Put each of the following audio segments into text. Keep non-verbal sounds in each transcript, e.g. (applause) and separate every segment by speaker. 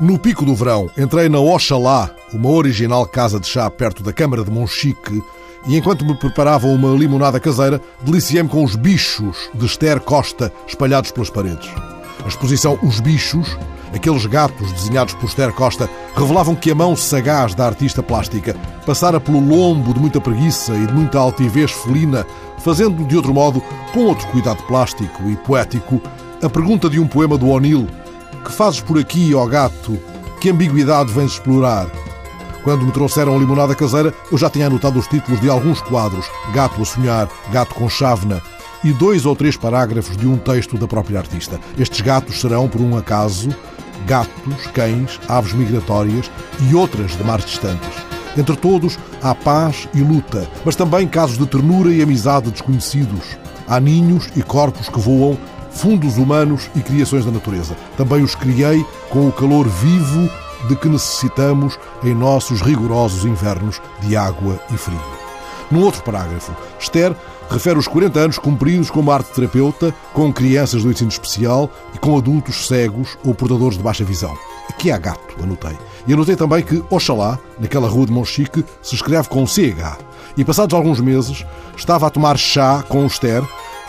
Speaker 1: No pico do verão, entrei na Oxalá, uma original casa de chá perto da Câmara de Monchique, e enquanto me preparavam uma limonada caseira, deliciei-me com os bichos de Esther Costa espalhados pelas paredes. A exposição Os Bichos, aqueles gatos desenhados por Esther Costa, revelavam que a mão sagaz da artista plástica passara pelo lombo de muita preguiça e de muita altivez felina, fazendo de outro modo, com outro cuidado plástico e poético, a pergunta de um poema do O'Neill: Que fazes por aqui, ó gato? Que ambiguidade vens explorar? Quando me trouxeram limonada caseira, eu já tinha anotado os títulos de alguns quadros: Gato a Sonhar, Gato com Chávena e dois ou três parágrafos de um texto da própria artista. Estes gatos serão, por um acaso, gatos, cães, aves migratórias e outras de mares distantes. Entre todos, há paz e luta, mas também casos de ternura e amizade desconhecidos. Há ninhos e corpos que voam, fundos humanos e criações da natureza. Também os criei com o calor vivo de que necessitamos em nossos rigorosos invernos de água e frio. Num outro parágrafo, Esther refere os 40 anos cumpridos como arte terapeuta com crianças do ensino especial e com adultos cegos ou portadores de baixa visão. Aqui há gato, anotei. E anotei também que Oxalá, naquela rua de Monchique, se escreve com CH. E passados alguns meses, estava a tomar chá com Esther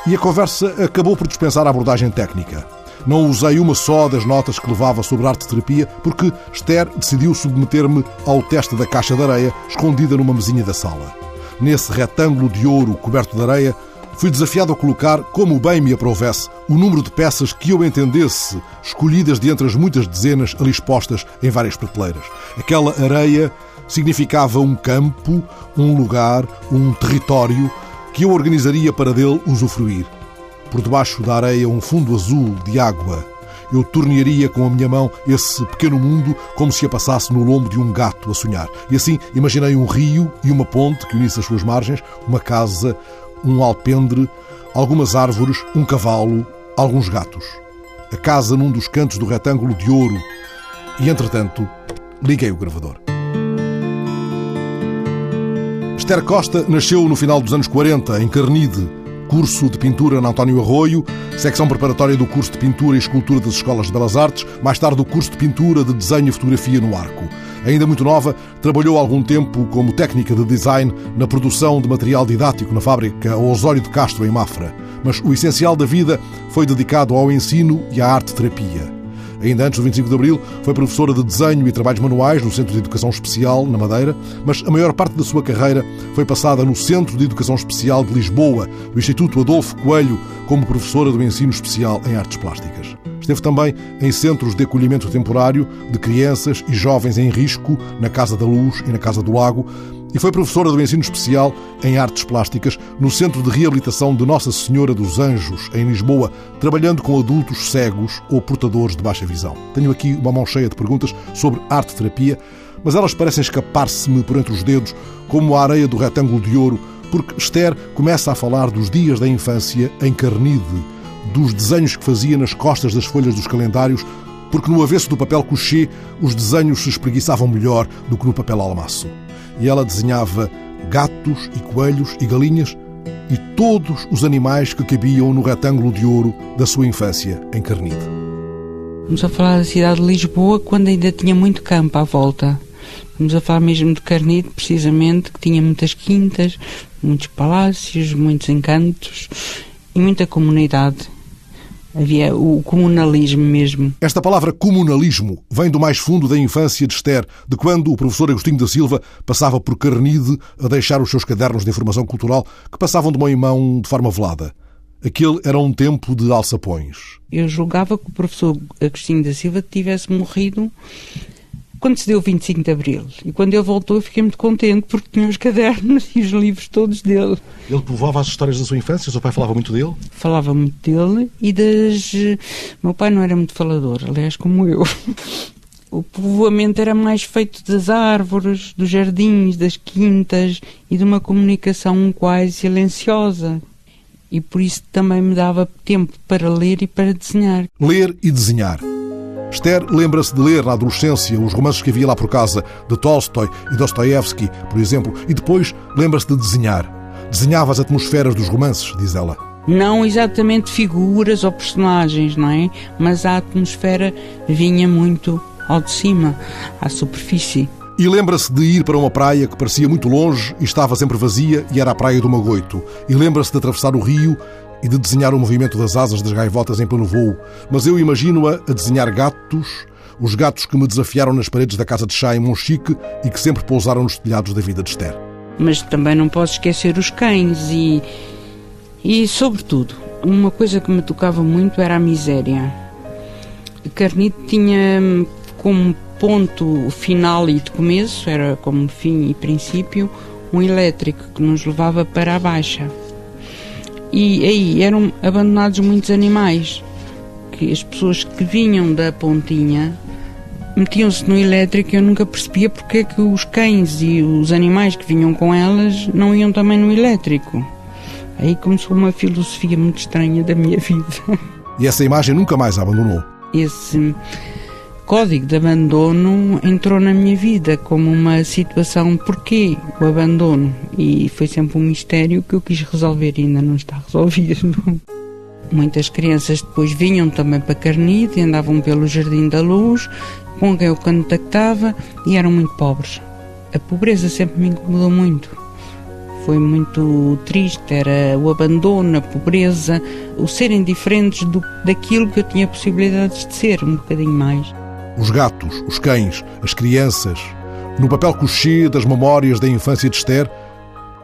Speaker 1: e a conversa acabou por dispensar a abordagem técnica. Não usei uma só das notas que levava sobre arte-terapia porque Esther decidiu submeter-me ao teste da caixa de areia escondida numa mesinha da sala. Nesse retângulo de ouro coberto de areia, fui desafiado a colocar, como bem me aprovesse, o número de peças que eu entendesse, escolhidas de entre as muitas dezenas ali expostas em várias prateleiras. Aquela areia significava um campo, um lugar, um território que eu organizaria para dele usufruir. Por debaixo da areia, um fundo azul de água. Eu tornearia com a minha mão esse pequeno mundo como se a passasse no lombo de um gato a sonhar. E assim imaginei um rio e uma ponte que unisse as suas margens, uma casa, um alpendre, algumas árvores, um cavalo, alguns gatos. A casa num dos cantos do retângulo de ouro. E, entretanto, liguei o gravador. Esther Costa nasceu no final dos anos 40, em Carnide, curso de pintura na António Arroio, secção preparatória do curso de pintura e escultura das Escolas de Belas Artes, mais tarde o curso de pintura de desenho e fotografia no Arco. Ainda muito nova, trabalhou algum tempo como técnica de design na produção de material didático na fábrica Osório de Castro, em Mafra. Mas o essencial da vida foi dedicado ao ensino e à arte-terapia. Ainda antes do 25 de Abril, foi professora de desenho e trabalhos manuais no Centro de Educação Especial, na Madeira, mas a maior parte da sua carreira foi passada no Centro de Educação Especial de Lisboa, do Instituto Adolfo Coelho, como professora do ensino especial em artes plásticas. Esteve também em centros de acolhimento temporário de crianças e jovens em risco, na Casa da Luz e na Casa do Lago, e foi professora do ensino especial em artes plásticas no Centro de Reabilitação de Nossa Senhora dos Anjos, em Lisboa, trabalhando com adultos cegos ou portadores de baixa visão. Tenho aqui uma mão cheia de perguntas sobre arte-terapia, mas elas parecem escapar-se-me por entre os dedos, como a areia do retângulo de ouro, porque Esther começa a falar dos dias da infância em Carnide, dos desenhos que fazia nas costas das folhas dos calendários, porque no avesso do papel couché os desenhos se espreguiçavam melhor do que no papel almaço e ela desenhava gatos e coelhos e galinhas e todos os animais que cabiam no retângulo de ouro da sua infância em Carnide.
Speaker 2: Vamos a falar da cidade de Lisboa quando ainda tinha muito campo à volta. Vamos a falar mesmo de Carnide, precisamente, que tinha muitas quintas, muitos palácios, muitos encantos e muita comunidade. Havia o comunalismo mesmo.
Speaker 1: Esta palavra comunalismo vem do mais fundo da infância de Esther, de quando o professor Agostinho da Silva passava por Carnide a deixar os seus cadernos de informação cultural que passavam de mão em mão de forma velada. Aquele era um tempo de alçapões.
Speaker 2: Eu julgava que o professor Agostinho da Silva tivesse morrido quando se deu o 25 de Abril. E quando ele voltou, eu fiquei muito contente porque tinha os cadernos (laughs) e os livros todos dele.
Speaker 1: Ele povoava as histórias da sua infância? O seu pai falava muito dele?
Speaker 2: Falava muito dele e das. Meu pai não era muito falador, aliás, como eu. (laughs) O povoamento era mais feito das árvores, dos jardins, das quintas e de uma comunicação quase silenciosa. E por isso também me dava tempo para ler e para desenhar.
Speaker 1: Ler e desenhar. Esther lembra-se de ler na adolescência os romances que havia lá por casa, de Tolstói e Dostoevsky, por exemplo, e depois lembra-se de desenhar. Desenhava as atmosferas dos romances, diz ela.
Speaker 2: Não exatamente figuras ou personagens, não é? Mas a atmosfera vinha muito ao de cima, à superfície.
Speaker 1: E lembra-se de ir para uma praia que parecia muito longe e estava sempre vazia e era a praia do Magoito. E lembra-se de atravessar o rio e de desenhar o movimento das asas das gaivotas em pleno voo. Mas eu imagino-a a desenhar gatos, os gatos que me desafiaram nas paredes da casa de chá em Monchique e que sempre pousaram nos telhados da vida de Esther.
Speaker 2: Mas também não posso esquecer os cães e, e sobretudo, uma coisa que me tocava muito era a miséria. Carnito tinha como ponto final e de começo, era como fim e princípio, um elétrico que nos levava para a baixa. E aí eram abandonados muitos animais, que as pessoas que vinham da pontinha metiam-se no elétrico e eu nunca percebia porque é que os cães e os animais que vinham com elas não iam também no elétrico. Aí começou uma filosofia muito estranha da minha (laughs) vida.
Speaker 1: E essa imagem nunca mais a abandonou?
Speaker 2: Esse código de abandono entrou na minha vida como uma situação porquê o abandono e foi sempre um mistério que eu quis resolver e ainda não está resolvido. Muitas crianças depois vinham também para Carnide, andavam pelo Jardim da Luz, com quem eu contactava e eram muito pobres. A pobreza sempre me incomodou muito. Foi muito triste, era o abandono, a pobreza, o serem diferentes do, daquilo que eu tinha possibilidades de ser, um bocadinho mais
Speaker 1: os gatos, os cães, as crianças. No papel couché das memórias da infância de Esther,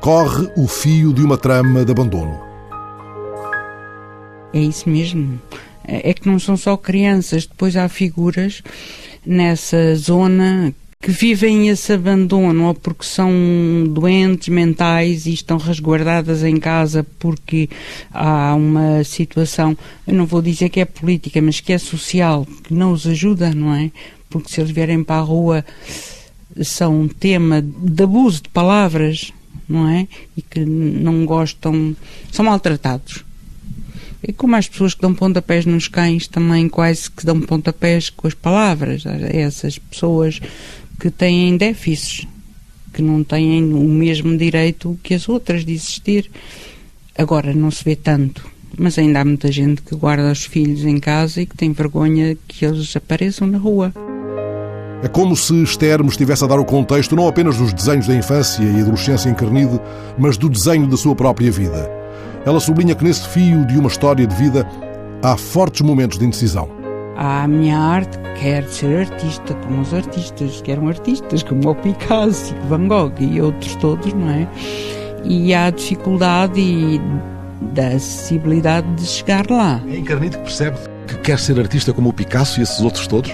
Speaker 1: corre o fio de uma trama de abandono.
Speaker 2: É isso mesmo. É que não são só crianças, depois há figuras nessa zona que vivem esse abandono ou porque são doentes mentais e estão resguardadas em casa porque há uma situação, eu não vou dizer que é política, mas que é social, que não os ajuda, não é? Porque se eles vierem para a rua são um tema de abuso de palavras, não é? E que não gostam, são maltratados. E como as pessoas que dão pontapés nos cães também quase que dão pontapés com as palavras, essas pessoas que têm déficits, que não têm o mesmo direito que as outras de existir. Agora não se vê tanto, mas ainda há muita gente que guarda os filhos em casa e que tem vergonha que eles apareçam na rua.
Speaker 1: É como se Esther me estivesse a dar o contexto não apenas dos desenhos da infância e adolescência encarnida, mas do desenho da sua própria vida. Ela sublinha que nesse fio de uma história de vida há fortes momentos de indecisão
Speaker 2: a minha arte quer ser artista como os artistas que eram artistas, como o Picasso, Van Gogh e outros todos, não é? E há a dificuldade e da acessibilidade de chegar lá.
Speaker 1: É Encarnito que percebe que quer ser artista como o Picasso e esses outros todos?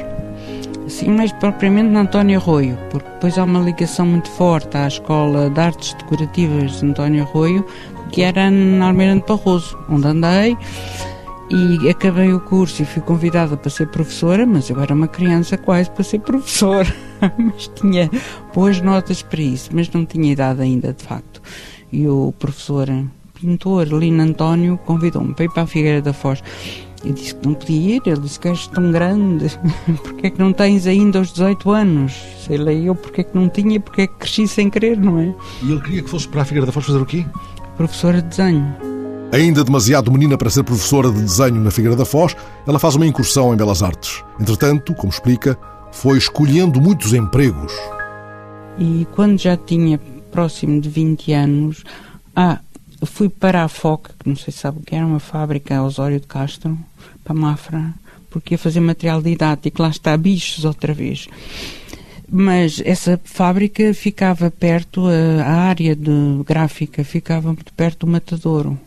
Speaker 2: Sim, mas propriamente na António Arroio, porque depois há uma ligação muito forte à Escola de Artes Decorativas de António Arroio, que era na Almeida de Barroso, onde andei e acabei o curso e fui convidada para ser professora, mas eu era uma criança quase para ser professora, (laughs) mas tinha boas notas para isso, mas não tinha idade ainda, de facto. E o professor pintor Lino António convidou-me para ir para a Figueira da Foz. Eu disse que não podia ir, ele disse que és tão grande, (laughs) porque é que não tens ainda os 18 anos? Sei lá eu porque é que não tinha, porque é que cresci sem querer, não é?
Speaker 1: E ele queria que fosse para a Figueira da Foz fazer o quê?
Speaker 2: Professora de desenho.
Speaker 1: Ainda demasiado menina para ser professora de desenho na Figueira da Foz, ela faz uma incursão em Belas Artes. Entretanto, como explica, foi escolhendo muitos empregos.
Speaker 2: E quando já tinha próximo de 20 anos, ah, fui para a FOC, que não sei se sabe o que era, uma fábrica Osório de Castro, para Mafra, porque ia fazer material didático, lá está, bichos outra vez. Mas essa fábrica ficava perto, a área de gráfica ficava muito perto do matadouro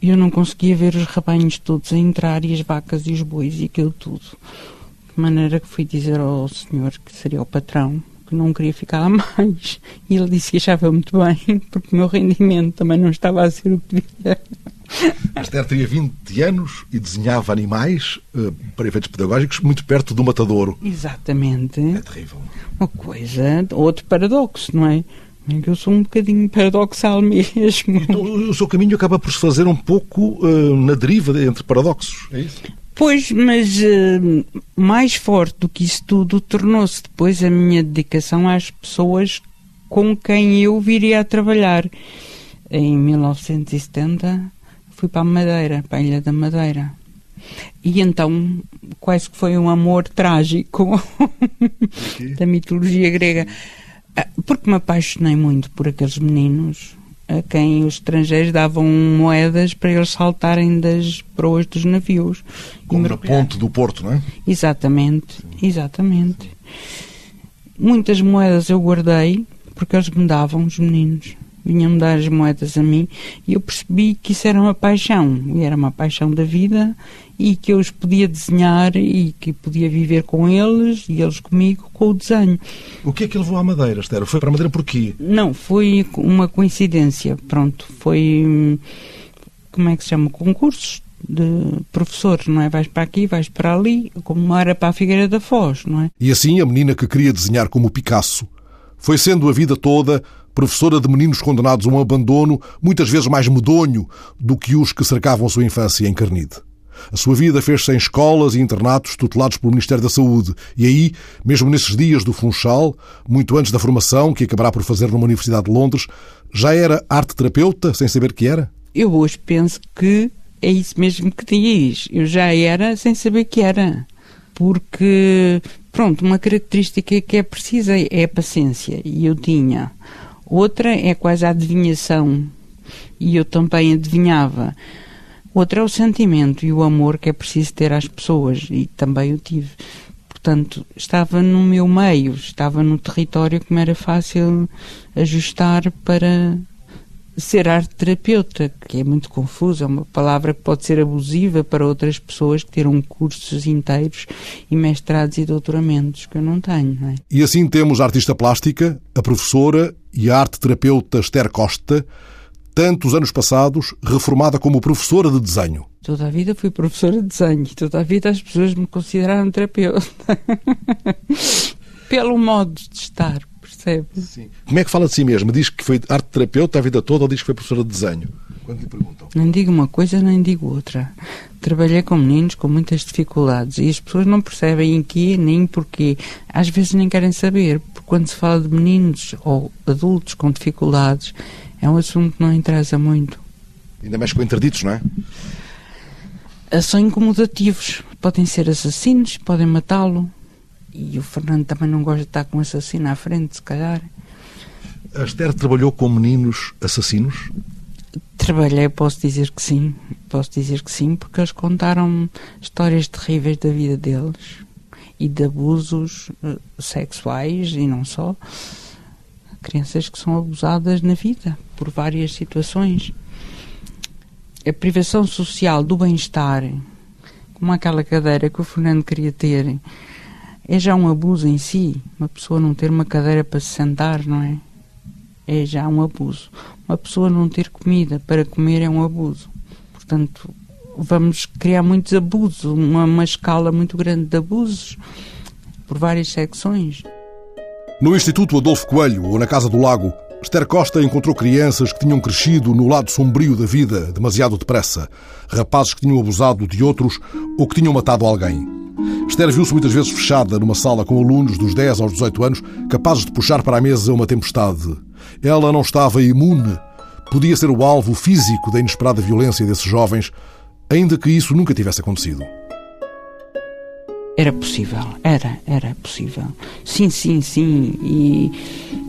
Speaker 2: e eu não conseguia ver os rebanhos todos a entrar e as vacas e os bois e aquilo tudo. De maneira que fui dizer ao senhor que seria o patrão que não queria ficar lá (laughs) mais. E ele disse que achava muito bem, (laughs) porque o meu rendimento também não estava a ser o que devia.
Speaker 1: Esther teria 20 anos e desenhava animais uh, para efeitos pedagógicos muito perto do matadouro.
Speaker 2: Exatamente.
Speaker 1: É terrível.
Speaker 2: Uma coisa, outro paradoxo, não é? Eu sou um bocadinho paradoxal (laughs) mesmo.
Speaker 1: Então, o seu caminho acaba por se fazer um pouco uh, na deriva entre paradoxos, é isso?
Speaker 2: Pois, mas uh, mais forte do que isso tudo tornou-se depois a minha dedicação às pessoas com quem eu viria a trabalhar. Em 1970 fui para a Madeira, para a Ilha da Madeira. E então, quase que foi um amor trágico (laughs) da mitologia grega. Ah, porque me apaixonei muito por aqueles meninos a quem os estrangeiros davam moedas para eles saltarem das proas dos navios.
Speaker 1: Como na ponte do Porto, não é?
Speaker 2: Exatamente, exatamente. Muitas moedas eu guardei porque eles me davam, os meninos vinham-me dar as moedas a mim e eu percebi que isso era uma paixão, e era uma paixão da vida e que eu os podia desenhar e que podia viver com eles e eles comigo com o desenho.
Speaker 1: O que é que levou à Madeira, Esther? Foi para a Madeira porquê?
Speaker 2: Não, foi uma coincidência, pronto, foi, como é que se chama, concursos de professores, não é? Vais para aqui, vais para ali, como era para a Figueira da Foz, não é?
Speaker 1: E assim a menina que queria desenhar como Picasso foi sendo a vida toda professora de meninos condenados a um abandono muitas vezes mais medonho do que os que cercavam a sua infância em Carnide. A sua vida fez-se em escolas e internatos tutelados pelo Ministério da Saúde. E aí, mesmo nesses dias do Funchal, muito antes da formação que acabará por fazer numa Universidade de Londres, já era arte-terapeuta, sem saber que era?
Speaker 2: Eu hoje penso que é isso mesmo que diz. Eu já era sem saber que era. Porque, pronto, uma característica que é precisa é a paciência. E eu tinha. Outra é quase a adivinhação. E eu também adivinhava. Outra é o sentimento e o amor que é preciso ter às pessoas. E também o tive. Portanto, estava no meu meio, estava no território que me era fácil ajustar para ser arte terapeuta, que é muito confuso, é uma palavra que pode ser abusiva para outras pessoas que terão cursos inteiros e mestrados e doutoramentos, que eu não tenho. Não é?
Speaker 1: E assim temos a artista plástica, a professora e a arte terapeuta Esther Costa, tantos anos passados, reformada como professora de desenho.
Speaker 2: Toda a vida fui professora de desenho e toda a vida as pessoas me consideraram terapeuta. (laughs) Pelo modo de estar, percebe?
Speaker 1: Sim. Como é que fala de si mesmo? Diz que foi arte terapeuta a vida toda ou diz que foi professora de desenho? Quando lhe perguntam.
Speaker 2: Nem digo uma coisa, nem digo outra. Trabalhei com meninos com muitas dificuldades e as pessoas não percebem em que nem porquê. Às vezes nem querem saber, porque quando se fala de meninos ou adultos com dificuldades, é um assunto que não interessa muito.
Speaker 1: Ainda mais com interditos, não é?
Speaker 2: São incomodativos. Podem ser assassinos, podem matá-lo. E o Fernando também não gosta de estar com um assassino à frente, se calhar.
Speaker 1: A Esther trabalhou com meninos assassinos?
Speaker 2: Trabalhei, posso dizer que sim. Posso dizer que sim, porque eles contaram histórias terríveis da vida deles e de abusos uh, sexuais e não só. Crianças que são abusadas na vida por várias situações. A privação social do bem-estar, como aquela cadeira que o Fernando queria ter, é já um abuso em si. Uma pessoa não ter uma cadeira para se sentar, não é? É já um abuso. Uma pessoa não ter comida para comer é um abuso. Portanto, vamos criar muitos abusos, uma, uma escala muito grande de abusos por várias secções.
Speaker 1: No Instituto Adolfo Coelho ou na Casa do Lago, Esther Costa encontrou crianças que tinham crescido no lado sombrio da vida demasiado depressa, rapazes que tinham abusado de outros ou que tinham matado alguém. Esther viu-se muitas vezes fechada numa sala com alunos dos 10 aos 18 anos, capazes de puxar para a mesa uma tempestade. Ela não estava imune. Podia ser o alvo físico da inesperada violência desses jovens, ainda que isso nunca tivesse acontecido.
Speaker 2: Era possível, era, era possível. Sim, sim, sim. E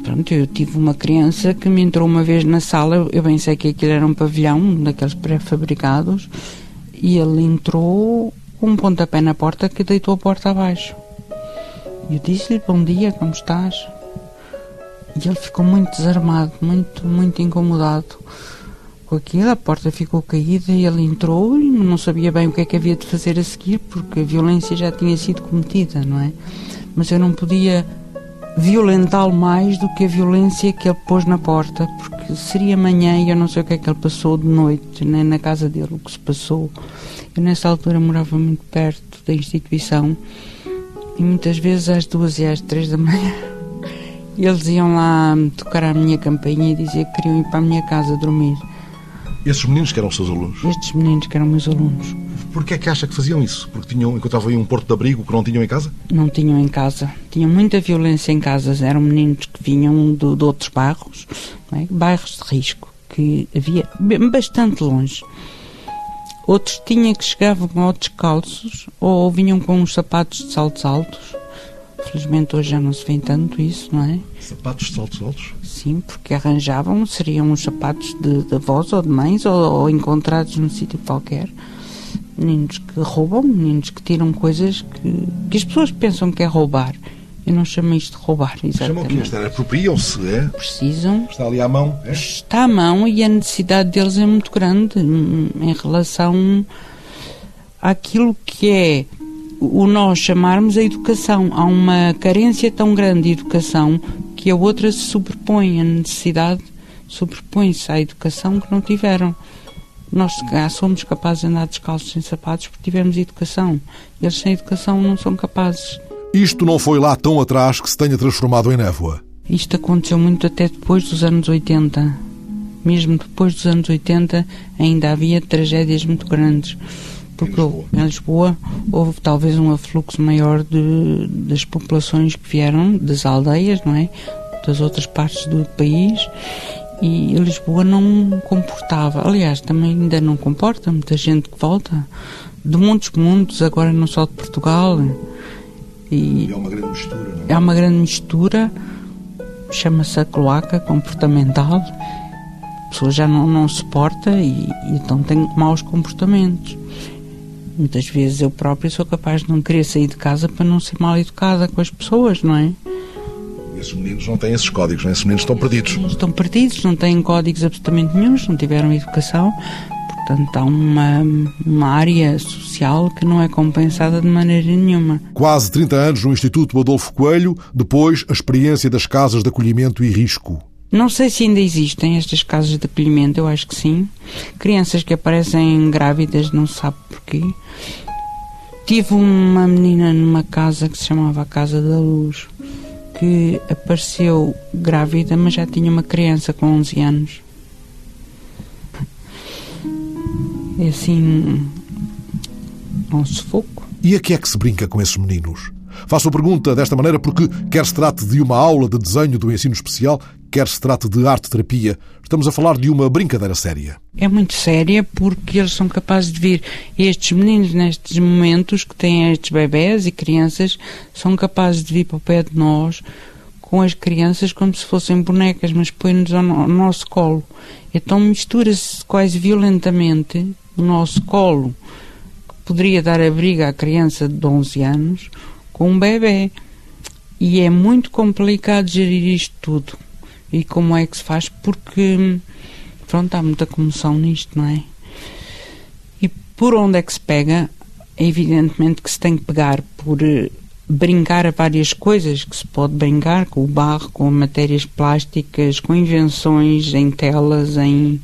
Speaker 2: pronto, eu tive uma criança que me entrou uma vez na sala, eu bem sei que aquilo era um pavilhão daqueles pré-fabricados, e ele entrou com um pontapé na porta que deitou a porta abaixo. E eu disse-lhe, bom dia, como estás? E ele ficou muito desarmado, muito, muito incomodado com aquilo. A porta ficou caída e ele entrou e não sabia bem o que é que havia de fazer a seguir, porque a violência já tinha sido cometida, não é? Mas eu não podia violentá-lo mais do que a violência que ele pôs na porta, porque seria amanhã e eu não sei o que é que ele passou de noite, nem na casa dele, o que se passou. Eu nessa altura morava muito perto da instituição e muitas vezes às duas e às três da manhã (laughs) eles iam lá tocar à minha campainha e dizer que queriam ir para a minha casa dormir.
Speaker 1: Esses meninos que eram os seus alunos?
Speaker 2: Estes meninos que eram meus alunos.
Speaker 1: Porquê é que acha que faziam isso? Porque tinham, encontravam aí um porto de abrigo que não tinham em casa?
Speaker 2: Não tinham em casa. Tinham muita violência em casas. Eram meninos que vinham de, de outros bairros, é? bairros de risco, que havia bastante longe. Outros tinha que chegavam ou descalços ou vinham com uns sapatos de saltos altos. Felizmente hoje já não se vê tanto isso, não é?
Speaker 1: Sapatos de saltos altos?
Speaker 2: Sim, porque arranjavam, seriam uns sapatos de, de avós ou de mães ou, ou encontrados num sítio qualquer. Meninos que roubam, meninos que tiram coisas que, que as pessoas pensam que é roubar. Eu não chamo isto de roubar, exatamente.
Speaker 1: Chamam o que isto? Apropriam-se, é?
Speaker 2: Precisam.
Speaker 1: Está ali à mão, é?
Speaker 2: Está à mão e a necessidade deles é muito grande hum, em relação àquilo que é o nós chamarmos a educação. Há uma carência tão grande de educação que a outra se sobrepõe, a necessidade sobrepõe-se à educação que não tiveram. Nós somos capazes de andar descalços sem sapatos porque tivemos educação. Eles sem educação não são capazes.
Speaker 1: Isto não foi lá tão atrás que se tenha transformado em névoa.
Speaker 2: Isto aconteceu muito até depois dos anos 80. Mesmo depois dos anos 80 ainda havia tragédias muito grandes porque em Lisboa houve talvez um afluxo maior de, das populações que vieram das aldeias, não é? Das outras partes do país e Lisboa não comportava. Aliás, também ainda não comporta muita gente que volta de muitos mundos, agora não só de Portugal.
Speaker 1: E é uma grande mistura, não é?
Speaker 2: É uma grande mistura, chama-se a cloaca comportamental. A pessoa já não, não suporta e, e então tem maus comportamentos. Muitas vezes eu própria sou capaz de não querer sair de casa para não ser mal educada com as pessoas, não é?
Speaker 1: Esses meninos não têm esses códigos, não é? Esses meninos estão perdidos.
Speaker 2: Estão perdidos, não têm códigos absolutamente nenhums, não tiveram educação. Portanto, há uma, uma área social que não é compensada de maneira nenhuma.
Speaker 1: Quase 30 anos no Instituto Adolfo Coelho, depois a experiência das casas de acolhimento e risco.
Speaker 2: Não sei se ainda existem estas casas de acolhimento, eu acho que sim. Crianças que aparecem grávidas, não sabe porquê. Tive uma menina numa casa que se chamava a Casa da Luz, que apareceu grávida, mas já tinha uma criança com 11 anos. É assim. um sufoco.
Speaker 1: E a que é que se brinca com esses meninos? Faço a pergunta desta maneira porque, quer se trate de uma aula de desenho do ensino especial, quer se trate de arte-terapia, estamos a falar de uma brincadeira séria.
Speaker 2: É muito séria porque eles são capazes de vir, estes meninos nestes momentos que têm estes bebés e crianças, são capazes de vir para o pé de nós com as crianças como se fossem bonecas, mas põe-nos ao, ao nosso colo. Então mistura-se quase violentamente o nosso colo, que poderia dar abrigo à criança de 11 anos, com um bebê. E é muito complicado gerir isto tudo. E como é que se faz? Porque, pronto, há muita comoção nisto, não é? E por onde é que se pega? Evidentemente que se tem que pegar por eh, brincar a várias coisas que se pode brincar com o barro, com matérias plásticas, com invenções em telas, em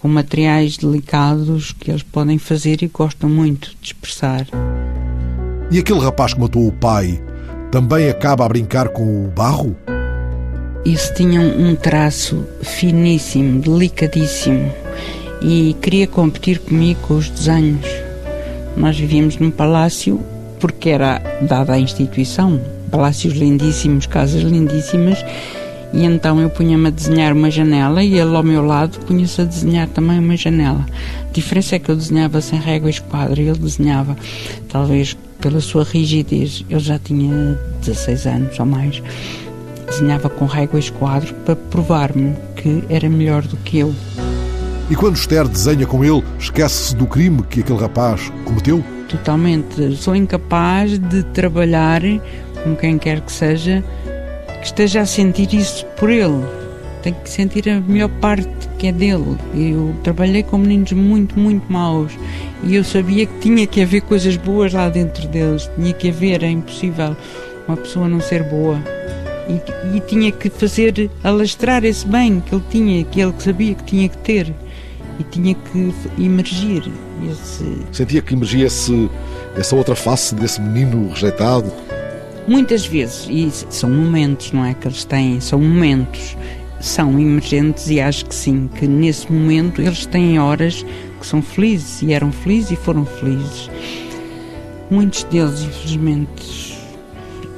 Speaker 2: com materiais delicados que eles podem fazer e gostam muito de expressar.
Speaker 1: E aquele rapaz que matou o pai também acaba a brincar com o barro?
Speaker 2: Isso tinha um traço finíssimo, delicadíssimo e queria competir comigo com os desenhos. Nós vivíamos num palácio porque era dada à instituição, palácios lindíssimos, casas lindíssimas, e então eu punha-me a desenhar uma janela e ele ao meu lado punha-se a desenhar também uma janela. A diferença é que eu desenhava sem régua e esquadro e ele desenhava, talvez pela sua rigidez, ele já tinha 16 anos ou mais, desenhava com régua e esquadro para provar-me que era melhor do que eu.
Speaker 1: E quando Esther desenha com ele, esquece-se do crime que aquele rapaz cometeu?
Speaker 2: Totalmente. Sou incapaz de trabalhar com quem quer que seja que esteja a sentir isso por ele. Tem que sentir a melhor parte que é dele. Eu trabalhei com meninos muito, muito maus e eu sabia que tinha que haver coisas boas lá dentro deles. Tinha que haver, é impossível uma pessoa não ser boa. E, e tinha que fazer alastrar esse bem que ele tinha, que ele sabia que tinha que ter. E tinha que emergir esse...
Speaker 1: Sentia que emergia esse, essa outra face desse menino rejeitado?
Speaker 2: Muitas vezes, e são momentos, não é que eles têm, são momentos, são emergentes e acho que sim, que nesse momento eles têm horas que são felizes e eram felizes e foram felizes. Muitos deles, infelizmente,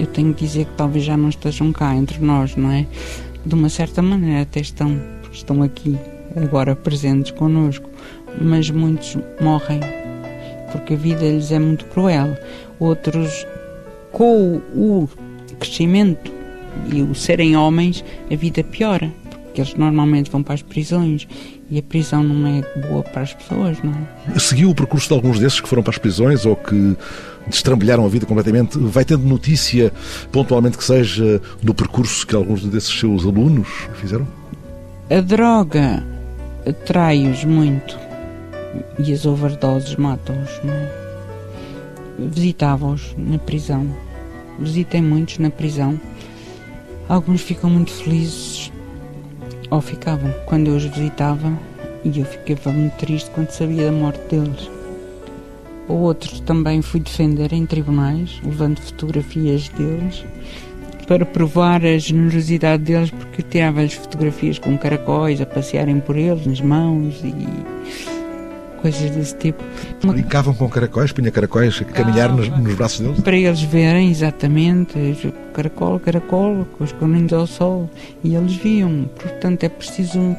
Speaker 2: eu tenho que dizer que talvez já não estejam cá entre nós, não é? De uma certa maneira até estão, estão aqui, agora presentes connosco mas muitos morrem porque a vida lhes é muito cruel. Outros, com o crescimento e o serem homens, a vida piora, porque eles normalmente vão para as prisões e a prisão não é boa para as pessoas, não é?
Speaker 1: Seguiu o percurso de alguns desses que foram para as prisões ou que destrambelharam a vida completamente? Vai tendo notícia, pontualmente que seja, do percurso que alguns desses seus alunos fizeram?
Speaker 2: A droga atrai-os muito e as overdoses matam-os, não é? Visitava-os na prisão. Visitei muitos na prisão. Alguns ficam muito felizes, ou ficavam, quando eu os visitava, e eu ficava muito triste quando sabia da morte deles. Outros também fui defender em tribunais, levando fotografias deles para provar a generosidade deles, porque tirava-lhes fotografias com caracóis a passearem por eles nas mãos e coisas desse tipo.
Speaker 1: Brincavam com caracóis, punha caracóis a caminhar nos, nos, braços deles?
Speaker 2: Para eles verem exatamente, caracol, caracol, com os corninhos ao sol, e eles viam. Portanto, é preciso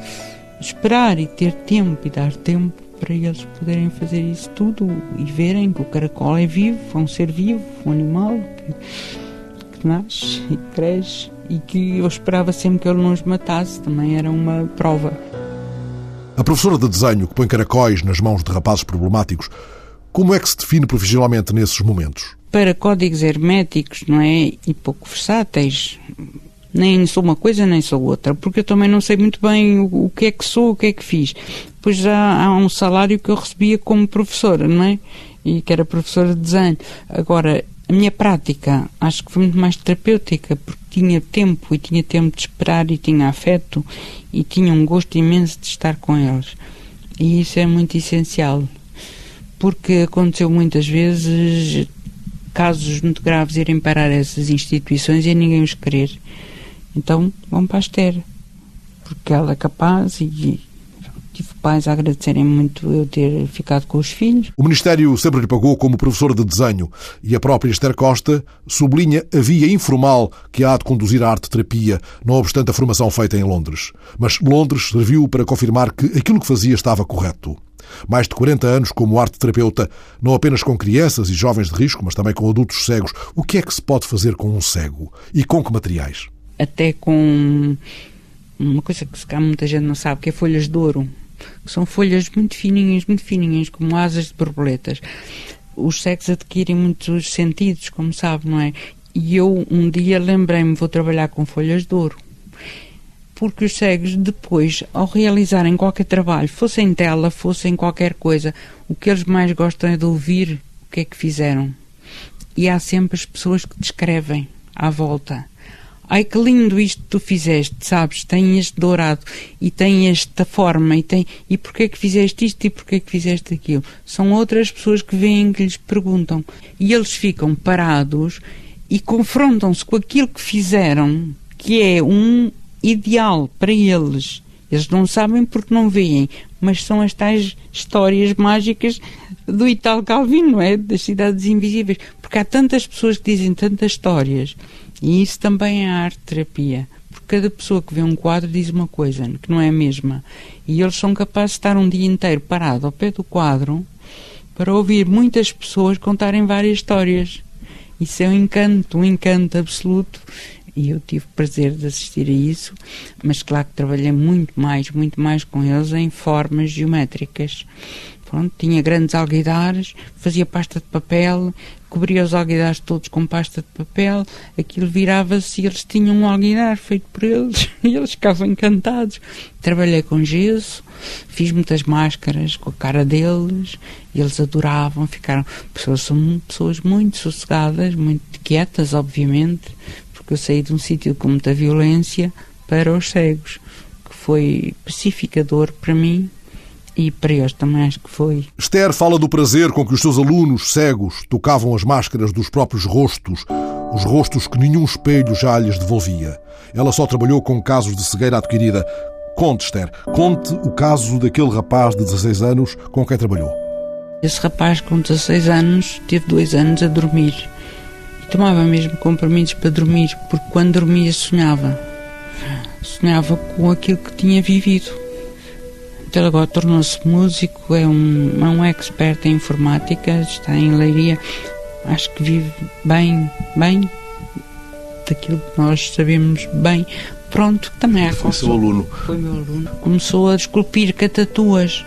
Speaker 2: esperar e ter tempo e dar tempo para eles poderem fazer isso tudo e verem que o caracol é vivo, é um ser vivo, um animal que, que nasce e cresce e que eu esperava sempre que ele não os matasse, também era uma prova.
Speaker 1: A professora de desenho que põe caracóis nas mãos de rapazes problemáticos, como é que se define profissionalmente nesses momentos?
Speaker 2: Para códigos herméticos, não é? E pouco versáteis. Nem sou uma coisa, nem sou outra, porque eu também não sei muito bem o, que é que sou, o que é que fiz. Pois já há um salário que eu recebia como professora, não é? E que era professora de desenho. Agora, a minha prática acho que foi muito mais terapêutica, porque tinha tempo e tinha tempo de esperar e tinha afeto e tinha um gosto imenso de estar com eles. E isso é muito essencial, porque aconteceu muitas vezes casos muito graves irem parar essas instituições e ninguém os querer. Então vão para a Esther, porque ela é capaz e Tive pais a agradecerem muito eu ter ficado com os filhos.
Speaker 1: O Ministério sempre lhe pagou como professor de desenho e a própria Esther Costa sublinha a via informal que há de conduzir à arte-terapia, não obstante a formação feita em Londres. Mas Londres serviu para confirmar que aquilo que fazia estava correto. Mais de 40 anos como arte-terapeuta, não apenas com crianças e jovens de risco, mas também com adultos cegos. O que é que se pode fazer com um cego? E com que materiais?
Speaker 2: Até com uma coisa que se cá muita gente não sabe, que é folhas de ouro que são folhas muito fininhas, muito fininhas, como asas de borboletas. Os cegos adquirem muitos sentidos, como sabe, não é? E eu um dia lembrei-me, vou trabalhar com folhas de ouro. Porque os cegos, depois, ao realizarem qualquer trabalho, fosse em tela, fosse em qualquer coisa, o que eles mais gostam é de ouvir o que é que fizeram. E há sempre as pessoas que descrevem à volta. Ai que lindo isto que tu fizeste, sabes? Tem este dourado e tem esta forma e tem. E porquê que fizeste isto e porquê que fizeste aquilo? São outras pessoas que vêm que lhes perguntam e eles ficam parados e confrontam-se com aquilo que fizeram, que é um ideal para eles. Eles não sabem porque não veem, mas são as tais histórias mágicas do Italo Calvino, não é? Das cidades invisíveis. Porque há tantas pessoas que dizem tantas histórias e isso também é arte-terapia. Porque cada pessoa que vê um quadro diz uma coisa que não é a mesma. E eles são capazes de estar um dia inteiro parado ao pé do quadro para ouvir muitas pessoas contarem várias histórias. Isso é um encanto, um encanto absoluto. E eu tive prazer de assistir a isso, mas claro que trabalhei muito mais, muito mais com eles em formas geométricas. Pronto, tinha grandes alguidares, fazia pasta de papel, cobria os alguidares todos com pasta de papel, aquilo virava-se e eles tinham um alguidar feito por eles (laughs) e eles ficavam encantados. Trabalhei com gesso, fiz muitas máscaras com a cara deles e eles adoravam, ficaram. Pessoas, são pessoas muito sossegadas, muito quietas, obviamente, porque eu saí de um sítio com muita violência para os cegos, que foi pacificador para mim e para eles também acho que foi.
Speaker 1: Esther fala do prazer com que os seus alunos cegos tocavam as máscaras dos próprios rostos, os rostos que nenhum espelho já lhes devolvia. Ela só trabalhou com casos de cegueira adquirida. Conte, Esther, conte o caso daquele rapaz de 16 anos com quem trabalhou.
Speaker 2: Esse rapaz com 16 anos teve dois anos a dormir. E tomava mesmo comprimidos para dormir, porque quando dormia sonhava. Sonhava com aquilo que tinha vivido ele agora tornou-se músico, é um, é um expert em informática, está em Leiria. Acho que vive bem, bem daquilo que nós sabemos bem. Pronto, também é
Speaker 1: Foi seu aluno.
Speaker 2: Foi meu aluno. Começou a esculpir catatuas,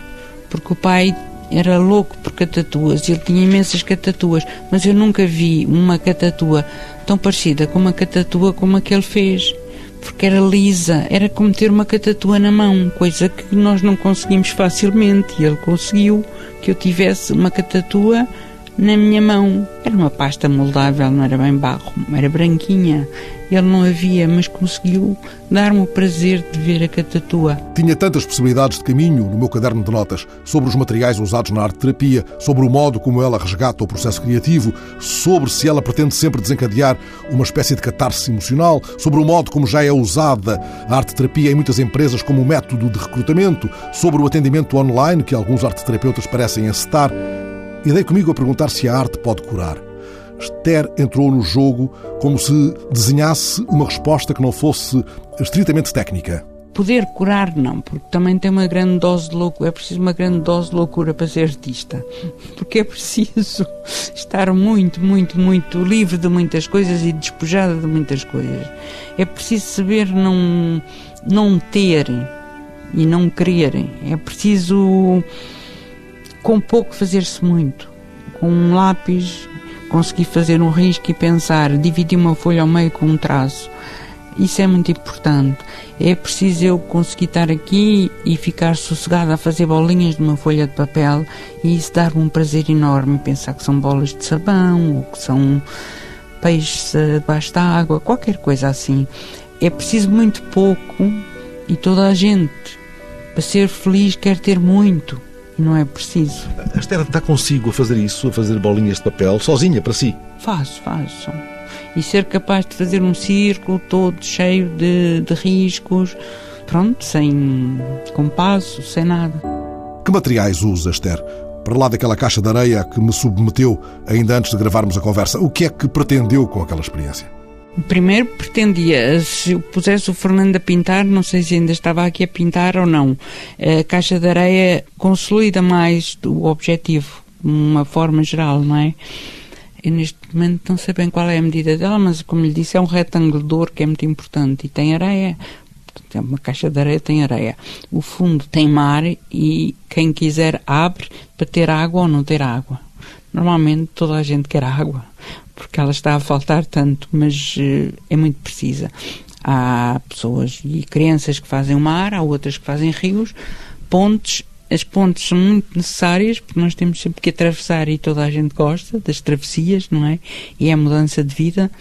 Speaker 2: porque o pai era louco por catatuas, ele tinha imensas catatuas, mas eu nunca vi uma catatua tão parecida com uma catatua como a que ele fez porque era lisa, era como ter uma catatua na mão, coisa que nós não conseguimos facilmente. E ele conseguiu que eu tivesse uma catatua na minha mão. Era uma pasta moldável, não era bem barro, era branquinha. Ele não havia, mas conseguiu dar-me o prazer de ver a catatua.
Speaker 1: Tinha tantas possibilidades de caminho no meu caderno de notas sobre os materiais usados na arte-terapia, sobre o modo como ela resgata o processo criativo, sobre se ela pretende sempre desencadear uma espécie de catarse emocional, sobre o modo como já é usada a arte-terapia em muitas empresas como método de recrutamento, sobre o atendimento online que alguns arte-terapeutas parecem encetar. E dei comigo a perguntar se a arte pode curar. Esther entrou no jogo como se desenhasse uma resposta que não fosse estritamente técnica.
Speaker 2: Poder curar, não, porque também tem uma grande dose de loucura. É preciso uma grande dose de loucura para ser artista. (laughs) Porque é preciso (laughs) estar muito, muito, muito livre de muitas coisas e despojada de muitas coisas. É preciso saber não, não ter e não querer. É preciso, com pouco, fazer-se muito. Com um lápis, conseguir fazer um risco e pensar, dividir uma folha ao meio com um traço. Isso é muito importante. É preciso eu conseguir estar aqui e ficar sossegada a fazer bolinhas de uma folha de papel e isso dar-me um prazer enorme. Pensar que são bolas de sabão ou que são peixes debaixo da água, qualquer coisa assim. É preciso muito pouco e toda a gente, para ser feliz, quer ter muito não é preciso.
Speaker 1: A Esther está consigo a fazer isso, a fazer bolinhas de papel, sozinha, para si?
Speaker 2: Faço, faço. E ser capaz de fazer um círculo todo cheio de, de riscos, pronto, sem compasso, sem nada.
Speaker 1: Que materiais usa, Esther? Para lá daquela caixa de areia que me submeteu ainda antes de gravarmos a conversa, o que é que pretendeu com aquela experiência?
Speaker 2: Primeiro pretendia, se eu pusesse o Fernando a pintar, não sei se ainda estava aqui a pintar ou não, a caixa de areia consolida mais o objetivo, de uma forma geral, não é? Eu neste momento não sei bem qual é a medida dela, mas como lhe disse, é um retângulo de ouro que é muito importante e tem areia. É uma caixa de areia tem areia. O fundo tem mar e quem quiser abre para ter água ou não ter água. Normalmente toda a gente quer água porque ela está a faltar tanto, mas uh, é muito precisa. Há pessoas e crianças que fazem o mar, há outras que fazem rios, pontes. As pontes são muito necessárias porque nós temos sempre que atravessar e toda a gente gosta das travessias, não é? E é a mudança de vida.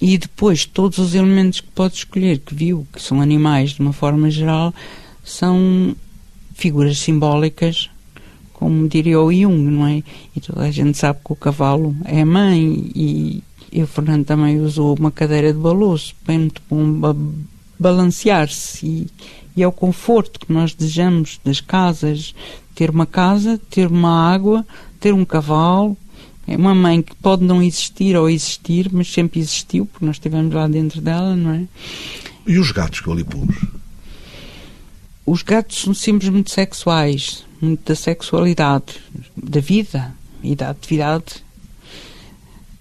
Speaker 2: E depois, todos os elementos que pode escolher, que viu, que são animais de uma forma geral, são figuras simbólicas como diria o Jung, não é? E toda a gente sabe que o cavalo é mãe e, e o Fernando também usou uma cadeira de balouço, bem muito bom balancear-se e, e é o conforto que nós desejamos das casas, ter uma casa, ter uma água, ter um cavalo, é uma mãe que pode não existir ou existir, mas sempre existiu, porque nós estivemos lá dentro dela, não é?
Speaker 1: E os gatos que eu ali pus?
Speaker 2: Os gatos são símbolos muito sexuais muito da sexualidade, da vida e da atividade.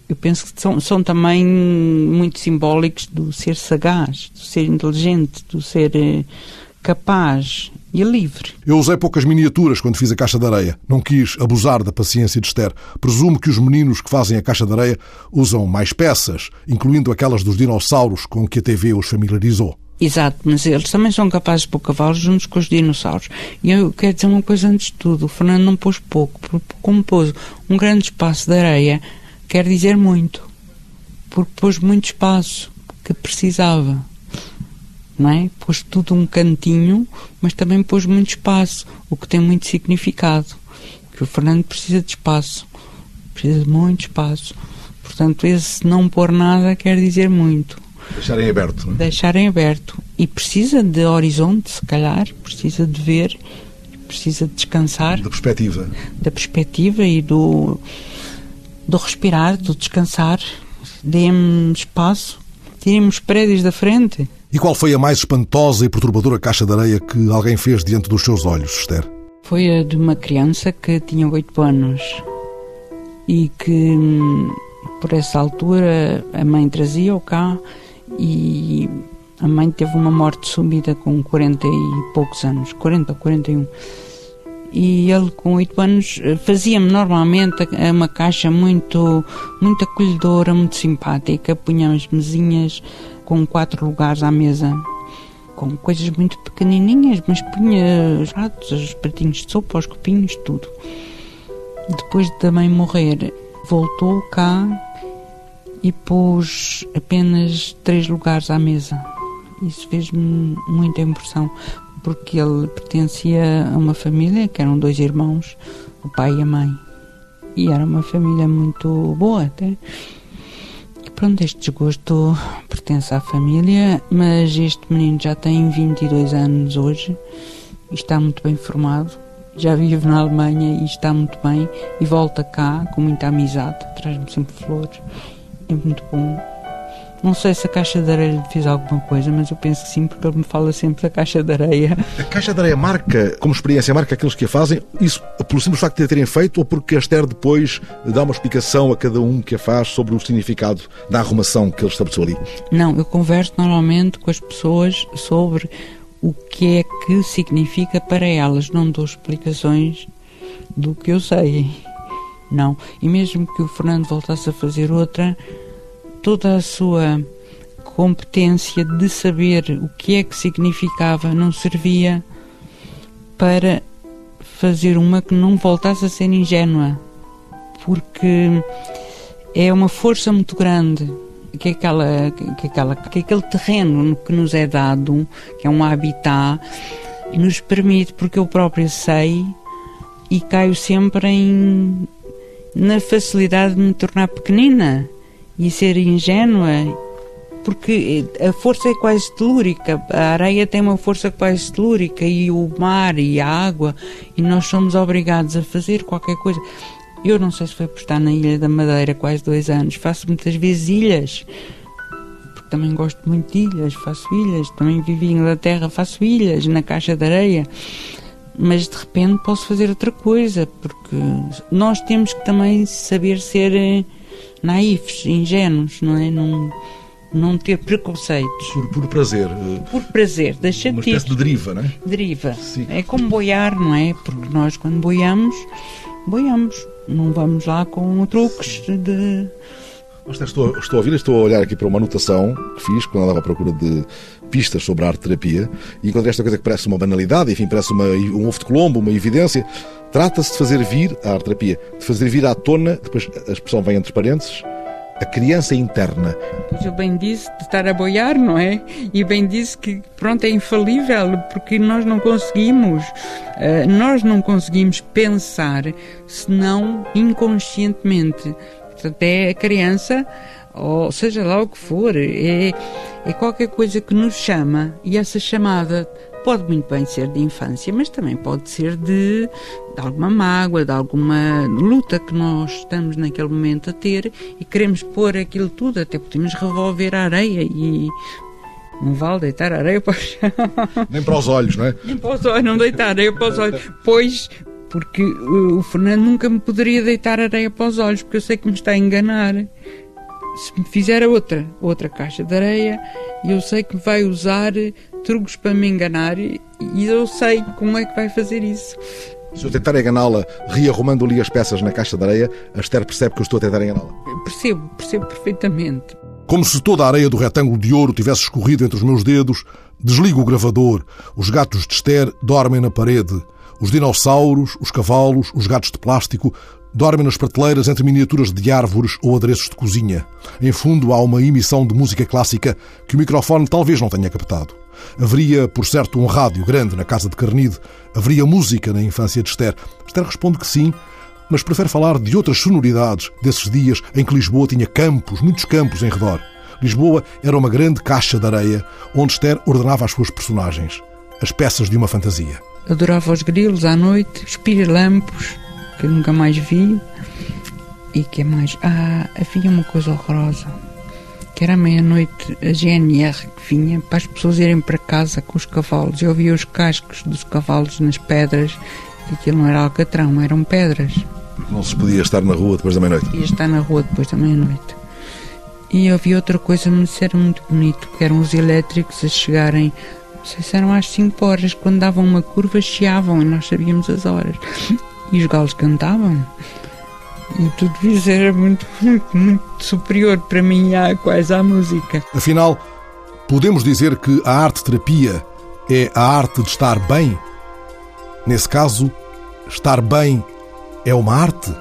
Speaker 2: Eu penso que são, são também muito simbólicos do ser sagaz, do ser inteligente, do ser eh, capaz e livre.
Speaker 1: Eu usei poucas miniaturas quando fiz a caixa de areia. Não quis abusar da paciência de Esther. Presumo que os meninos que fazem a caixa de areia usam mais peças, incluindo aquelas dos dinossauros com que a TV os familiarizou.
Speaker 2: Exato, mas eles também são capazes de pôr cavalos juntos com os dinossauros. E eu quero dizer uma coisa antes de tudo: o Fernando não pôs pouco, como pôs um grande espaço de areia, quer dizer muito, porque pôs muito espaço que precisava. Não é? Pôs tudo um cantinho, mas também pôs muito espaço, o que tem muito significado. Que o Fernando precisa de espaço, precisa de muito espaço. Portanto, esse não pôr nada quer dizer muito.
Speaker 1: Deixarem aberto. Não é?
Speaker 2: Deixarem aberto. E precisa de horizonte, se calhar, precisa de ver, precisa de descansar.
Speaker 1: Da perspectiva.
Speaker 2: Da perspectiva e do, do respirar, do descansar. Dê-me espaço, tirem-me os prédios da frente.
Speaker 1: E qual foi a mais espantosa e perturbadora caixa de areia que alguém fez diante dos seus olhos, Esther?
Speaker 2: Foi a de uma criança que tinha oito anos e que, por essa altura, a mãe trazia-o cá e a mãe teve uma morte súbita com 40 e poucos anos, 40 ou 41. E ele, com 8 anos, fazia-me normalmente uma caixa muito, muito acolhedora, muito simpática. Punha as mesinhas com quatro lugares à mesa, com coisas muito pequenininhas, mas punha os pratos, os pratinhos de sopa, os copinhos, tudo. Depois de também morrer, voltou cá e pôs apenas três lugares à mesa. Isso fez-me muita impressão, porque ele pertencia a uma família que eram dois irmãos, o pai e a mãe. E era uma família muito boa até. Pronto, este desgosto pertence à família, mas este menino já tem 22 anos hoje e está muito bem formado. Já vive na Alemanha e está muito bem e volta cá com muita amizade, traz-me sempre flores. É muito bom não sei se a caixa de areia lhe fez alguma coisa, mas eu penso que sim, porque ele me fala sempre da caixa de areia.
Speaker 1: A caixa de areia marca, como experiência, marca aqueles que a fazem, isso pelo simples facto de a terem feito ou porque a Esther depois dá uma explicação a cada um que a faz sobre o significado da arrumação que ele estabeleceu ali?
Speaker 2: Não, eu converso normalmente com as pessoas sobre o que é que significa para elas, não dou explicações do que eu sei. Não. E mesmo que o Fernando voltasse a fazer outra, toda a sua competência de saber o que é que significava não servia para fazer uma que não voltasse a ser ingênua, porque é uma força muito grande que aquela, que aquela, que aquele terreno que nos é dado, que é um habitat, nos permite, porque eu próprio sei e caio sempre em na facilidade de me tornar pequenina e ser ingênua, porque a força é quase telúrica, a areia tem uma força quase telúrica e o mar e a água, e nós somos obrigados a fazer qualquer coisa. Eu não sei se foi por estar na Ilha da Madeira quase dois anos, faço muitas vezes ilhas, porque também gosto muito de ilhas, faço ilhas, também vivi em Inglaterra, faço ilhas na caixa de areia mas de repente posso fazer outra coisa, porque nós temos que também saber ser eh, naifes, ingênuos, não é? Não, não ter preconceitos.
Speaker 1: Por, por prazer. Eh,
Speaker 2: por prazer, deixa
Speaker 1: Uma espécie de deriva, não é?
Speaker 2: Deriva. Sim. É como boiar, não é? Porque nós, quando boiamos, boiamos. Não vamos lá com truques de.
Speaker 1: Estou, estou a ouvir, estou a olhar aqui para uma anotação que fiz quando andava à procura de pistas sobre a arte terapia e encontrei esta coisa que parece uma banalidade, enfim, parece uma, um ovo de Colombo, uma evidência. Trata-se de fazer vir a arte terapia, de fazer vir à tona, depois a expressão vem entre parênteses, a criança interna.
Speaker 2: Pois bem disse de estar a boiar, não é? E bem disse que, pronto, é infalível, porque nós não conseguimos, uh, nós não conseguimos pensar senão inconscientemente. Portanto, é a criança, ou seja lá o que for, é, é qualquer coisa que nos chama e essa chamada Pode muito bem ser de infância, mas também pode ser de, de alguma mágoa, de alguma luta que nós estamos naquele momento a ter e queremos pôr aquilo tudo, até podemos revolver a areia e não vale deitar areia para o chão.
Speaker 1: Nem para os olhos, não é?
Speaker 2: Nem para os olhos, não deitar areia para os olhos. Pois, porque o Fernando nunca me poderia deitar areia para os olhos, porque eu sei que me está a enganar. Se me fizer outra, outra caixa de areia, eu sei que vai usar truques para me enganar e, eu sei como é que vai fazer isso.
Speaker 1: Se eu tentar enganá-la, rearrumando ali as peças na caixa de areia, a Esther percebe que eu estou a tentar enganá-la.
Speaker 2: Percebo, percebo perfeitamente.
Speaker 1: Como se toda a areia do retângulo de ouro tivesse escorrido entre os meus dedos, desligo o gravador. Os gatos de Esther dormem na parede. Os dinossauros, os cavalos, os gatos de plástico dormem nas prateleiras entre miniaturas de árvores ou adereços de cozinha. Em fundo há uma emissão de música clássica que o microfone talvez não tenha captado. Haveria, por certo, um rádio grande na casa de Carnide. Haveria música na infância de Esther. Esther responde que sim, mas prefere falar de outras sonoridades desses dias em que Lisboa tinha campos, muitos campos em redor. Lisboa era uma grande caixa de areia onde Esther ordenava as suas personagens, as peças de uma fantasia.
Speaker 2: Adorava os grilos à noite, os pirilampos, que eu nunca mais vi. E que é mais? Ah, havia uma coisa horrorosa que era meia-noite a GNR que vinha para as pessoas irem para casa com os cavalos. Eu via os cascos dos cavalos nas pedras, e aquilo não era alcatrão, eram pedras.
Speaker 1: Não se podia estar na rua depois da meia-noite?
Speaker 2: Podia estar na rua depois da meia-noite. E eu vi outra coisa, mas era muito bonito, que eram os elétricos a chegarem, não sei se eram às 5 horas, quando davam uma curva, chiavam e nós sabíamos as horas. E os galos cantavam. E tudo isso era muito, muito, muito superior para mim à, quase à música.
Speaker 1: Afinal, podemos dizer que a arte-terapia é a arte de estar bem? Nesse caso, estar bem é uma arte?